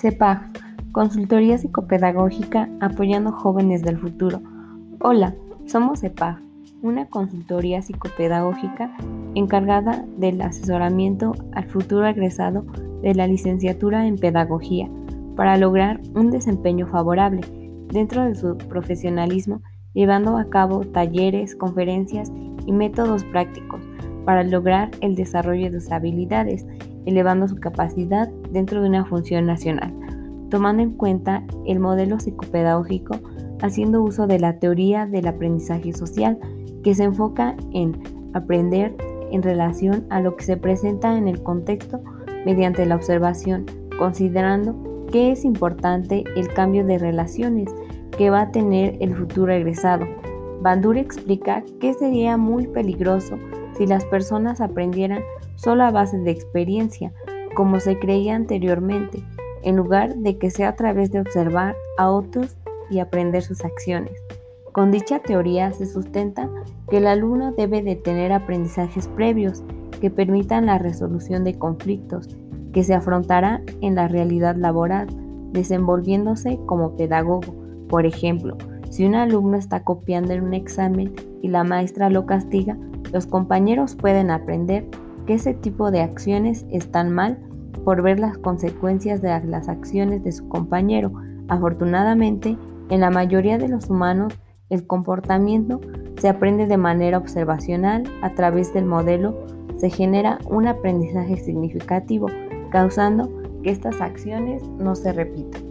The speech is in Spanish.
CEPAG, Consultoría Psicopedagógica apoyando jóvenes del futuro. Hola, somos CEPAG, una consultoría psicopedagógica encargada del asesoramiento al futuro egresado de la licenciatura en Pedagogía para lograr un desempeño favorable dentro de su profesionalismo, llevando a cabo talleres, conferencias y métodos prácticos para lograr el desarrollo de sus habilidades, elevando su capacidad dentro de una función nacional, tomando en cuenta el modelo psicopedagógico, haciendo uso de la teoría del aprendizaje social, que se enfoca en aprender en relación a lo que se presenta en el contexto mediante la observación, considerando que es importante el cambio de relaciones que va a tener el futuro egresado. Bandur explica que sería muy peligroso si las personas aprendieran solo a base de experiencia, como se creía anteriormente, en lugar de que sea a través de observar a otros y aprender sus acciones. Con dicha teoría se sustenta que el alumno debe de tener aprendizajes previos que permitan la resolución de conflictos que se afrontará en la realidad laboral, desenvolviéndose como pedagogo. Por ejemplo, si un alumno está copiando en un examen y la maestra lo castiga, los compañeros pueden aprender que ese tipo de acciones están mal por ver las consecuencias de las acciones de su compañero. Afortunadamente, en la mayoría de los humanos, el comportamiento se aprende de manera observacional a través del modelo, se genera un aprendizaje significativo, causando que estas acciones no se repitan.